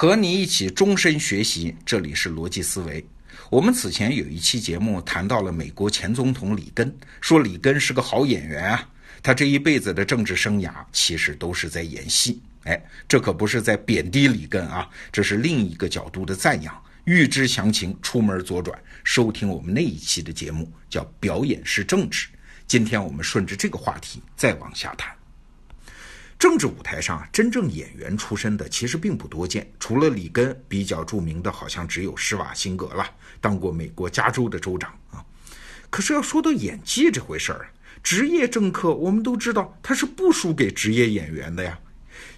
和你一起终身学习，这里是逻辑思维。我们此前有一期节目谈到了美国前总统里根，说里根是个好演员啊，他这一辈子的政治生涯其实都是在演戏。哎，这可不是在贬低里根啊，这是另一个角度的赞扬。预知详情，出门左转收听我们那一期的节目，叫《表演是政治》。今天我们顺着这个话题再往下谈。政治舞台上，真正演员出身的其实并不多见，除了里根，比较著名的好像只有施瓦辛格了，当过美国加州的州长啊。可是要说到演技这回事儿，职业政客我们都知道他是不输给职业演员的呀。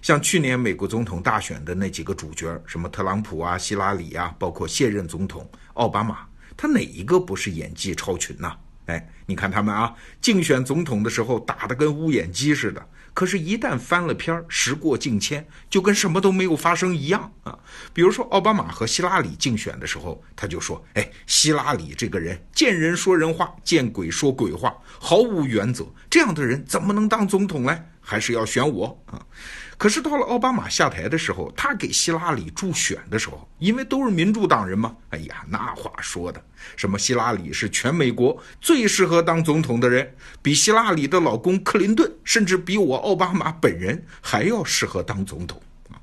像去年美国总统大选的那几个主角，什么特朗普啊、希拉里啊，包括现任总统奥巴马，他哪一个不是演技超群呢？哎，你看他们啊，竞选总统的时候打得跟乌眼鸡似的。可是，一旦翻了篇，时过境迁，就跟什么都没有发生一样啊。比如说，奥巴马和希拉里竞选的时候，他就说：“哎，希拉里这个人见人说人话，见鬼说鬼话，毫无原则，这样的人怎么能当总统呢？还是要选我啊。”可是到了奥巴马下台的时候，他给希拉里助选的时候，因为都是民主党人嘛，哎呀，那话说的，什么希拉里是全美国最适合当总统的人，比希拉里的老公克林顿，甚至比我奥巴马本人还要适合当总统啊！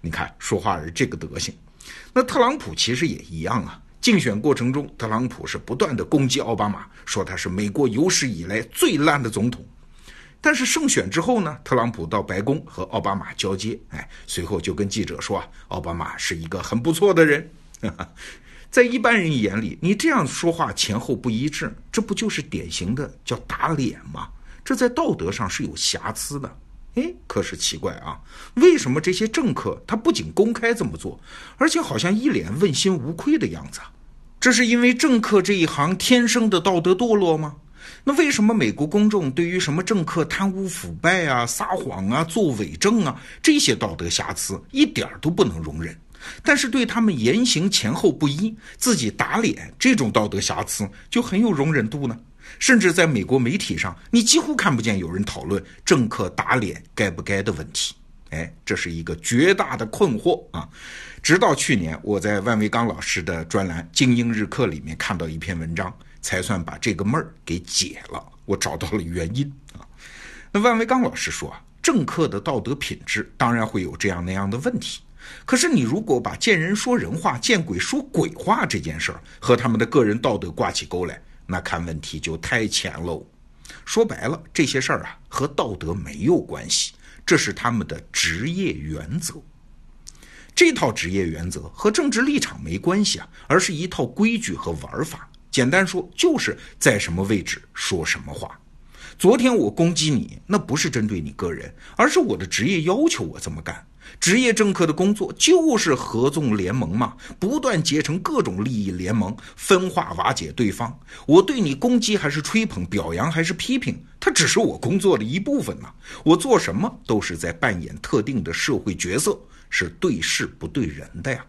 你看说话是这个德行。那特朗普其实也一样啊，竞选过程中，特朗普是不断的攻击奥巴马，说他是美国有史以来最烂的总统。但是胜选之后呢，特朗普到白宫和奥巴马交接，哎，随后就跟记者说啊，奥巴马是一个很不错的人。在一般人眼里，你这样说话前后不一致，这不就是典型的叫打脸吗？这在道德上是有瑕疵的。哎，可是奇怪啊，为什么这些政客他不仅公开这么做，而且好像一脸问心无愧的样子？这是因为政客这一行天生的道德堕落吗？那为什么美国公众对于什么政客贪污腐败啊、撒谎啊、作伪证啊这些道德瑕疵一点都不能容忍，但是对他们言行前后不一、自己打脸这种道德瑕疵就很有容忍度呢？甚至在美国媒体上，你几乎看不见有人讨论政客打脸该不该的问题。哎，这是一个绝大的困惑啊！直到去年，我在万维刚老师的专栏《精英日课》里面看到一篇文章。才算把这个闷儿给解了。我找到了原因啊。那万维刚老师说啊，政客的道德品质当然会有这样那样的问题。可是你如果把见人说人话，见鬼说鬼话这件事儿和他们的个人道德挂起钩来，那看问题就太浅喽。说白了，这些事儿啊和道德没有关系，这是他们的职业原则。这套职业原则和政治立场没关系啊，而是一套规矩和玩法。简单说，就是在什么位置说什么话。昨天我攻击你，那不是针对你个人，而是我的职业要求我这么干。职业政客的工作就是合纵联盟嘛，不断结成各种利益联盟，分化瓦解对方。我对你攻击还是吹捧、表扬还是批评，它只是我工作的一部分呐。我做什么都是在扮演特定的社会角色，是对事不对人的呀。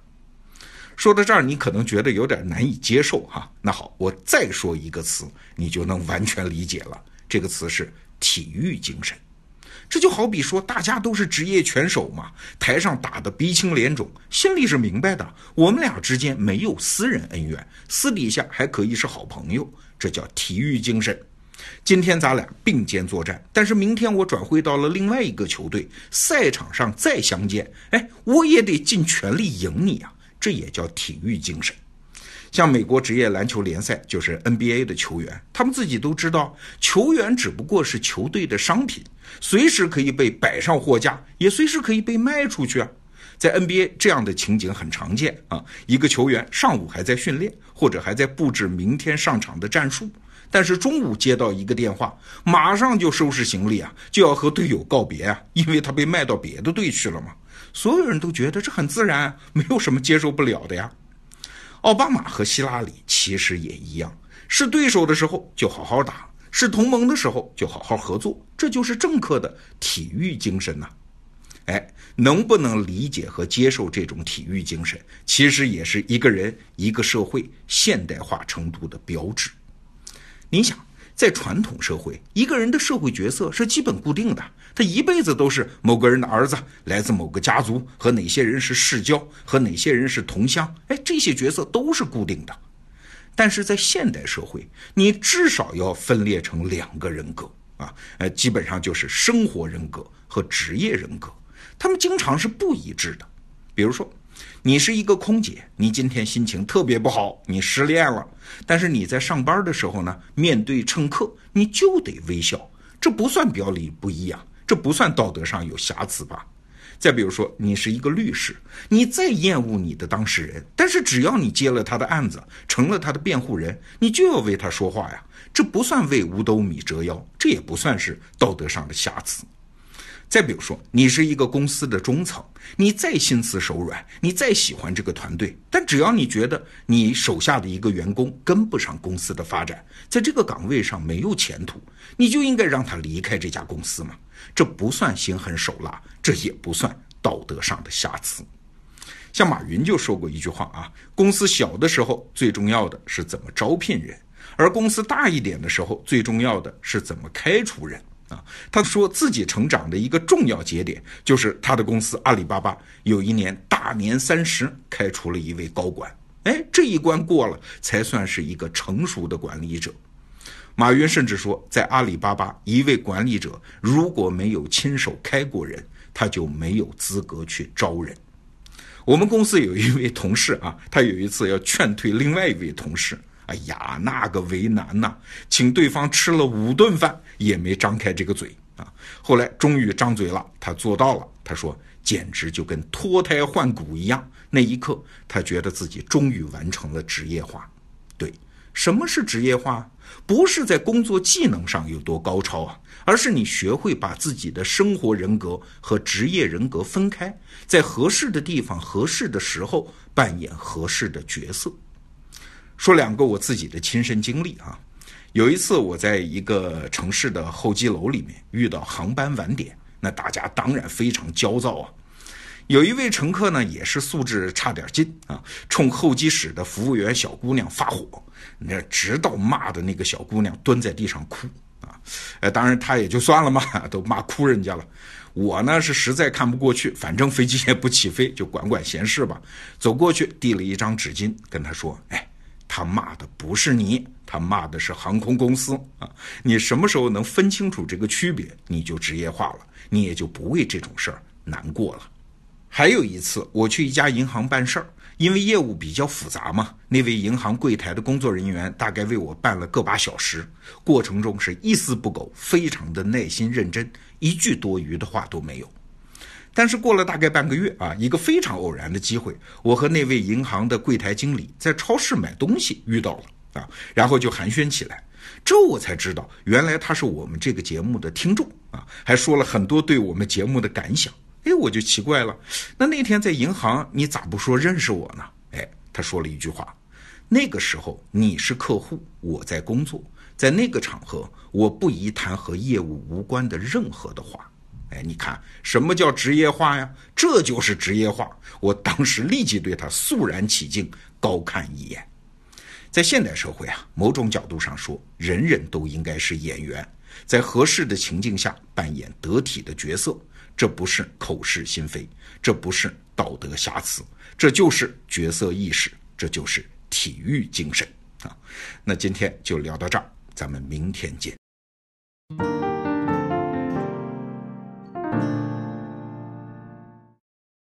说到这儿，你可能觉得有点难以接受哈。那好，我再说一个词，你就能完全理解了。这个词是体育精神。这就好比说，大家都是职业拳手嘛，台上打得鼻青脸肿，心里是明白的，我们俩之间没有私人恩怨，私底下还可以是好朋友，这叫体育精神。今天咱俩并肩作战，但是明天我转会到了另外一个球队，赛场上再相见，哎，我也得尽全力赢你啊。这也叫体育精神。像美国职业篮球联赛，就是 NBA 的球员，他们自己都知道，球员只不过是球队的商品，随时可以被摆上货架，也随时可以被卖出去啊。在 NBA 这样的情景很常见啊，一个球员上午还在训练，或者还在布置明天上场的战术，但是中午接到一个电话，马上就收拾行李啊，就要和队友告别啊，因为他被卖到别的队去了嘛。所有人都觉得这很自然，没有什么接受不了的呀。奥巴马和希拉里其实也一样，是对手的时候就好好打，是同盟的时候就好好合作，这就是政客的体育精神呐。哎，能不能理解和接受这种体育精神，其实也是一个人、一个社会现代化程度的标志。你想。在传统社会，一个人的社会角色是基本固定的，他一辈子都是某个人的儿子，来自某个家族，和哪些人是世交，和哪些人是同乡，哎，这些角色都是固定的。但是在现代社会，你至少要分裂成两个人格啊，呃，基本上就是生活人格和职业人格，他们经常是不一致的。比如说。你是一个空姐，你今天心情特别不好，你失恋了。但是你在上班的时候呢，面对乘客你就得微笑，这不算表里不一啊，这不算道德上有瑕疵吧？再比如说，你是一个律师，你再厌恶你的当事人，但是只要你接了他的案子，成了他的辩护人，你就要为他说话呀，这不算为五斗米折腰，这也不算是道德上的瑕疵。再比如说，你是一个公司的中层，你再心慈手软，你再喜欢这个团队，但只要你觉得你手下的一个员工跟不上公司的发展，在这个岗位上没有前途，你就应该让他离开这家公司嘛。这不算心狠手辣，这也不算道德上的瑕疵。像马云就说过一句话啊：公司小的时候最重要的是怎么招聘人，而公司大一点的时候最重要的是怎么开除人。啊，他说自己成长的一个重要节点，就是他的公司阿里巴巴有一年大年三十开除了一位高管。哎，这一关过了，才算是一个成熟的管理者。马云甚至说，在阿里巴巴，一位管理者如果没有亲手开过人，他就没有资格去招人。我们公司有一位同事啊，他有一次要劝退另外一位同事。哎呀，那个为难呐，请对方吃了五顿饭也没张开这个嘴啊。后来终于张嘴了，他做到了。他说，简直就跟脱胎换骨一样。那一刻，他觉得自己终于完成了职业化。对，什么是职业化？不是在工作技能上有多高超啊，而是你学会把自己的生活人格和职业人格分开，在合适的地方、合适的时候扮演合适的角色。说两个我自己的亲身经历啊，有一次我在一个城市的候机楼里面遇到航班晚点，那大家当然非常焦躁啊。有一位乘客呢也是素质差点劲啊，冲候机室的服务员小姑娘发火，那直到骂的那个小姑娘蹲在地上哭啊。呃，当然他也就算了嘛，都骂哭人家了。我呢是实在看不过去，反正飞机也不起飞，就管管闲事吧。走过去递了一张纸巾，跟他说：“哎。”他骂的不是你，他骂的是航空公司啊！你什么时候能分清楚这个区别，你就职业化了，你也就不为这种事儿难过了。还有一次，我去一家银行办事儿，因为业务比较复杂嘛，那位银行柜台的工作人员大概为我办了个把小时，过程中是一丝不苟，非常的耐心认真，一句多余的话都没有。但是过了大概半个月啊，一个非常偶然的机会，我和那位银行的柜台经理在超市买东西遇到了啊，然后就寒暄起来。这我才知道，原来他是我们这个节目的听众啊，还说了很多对我们节目的感想。哎，我就奇怪了，那那天在银行你咋不说认识我呢？哎，他说了一句话，那个时候你是客户，我在工作，在那个场合我不宜谈和业务无关的任何的话。哎，你看什么叫职业化呀？这就是职业化。我当时立即对他肃然起敬，高看一眼。在现代社会啊，某种角度上说，人人都应该是演员，在合适的情境下扮演得体的角色。这不是口是心非，这不是道德瑕疵，这就是角色意识，这就是体育精神啊。那今天就聊到这儿，咱们明天见。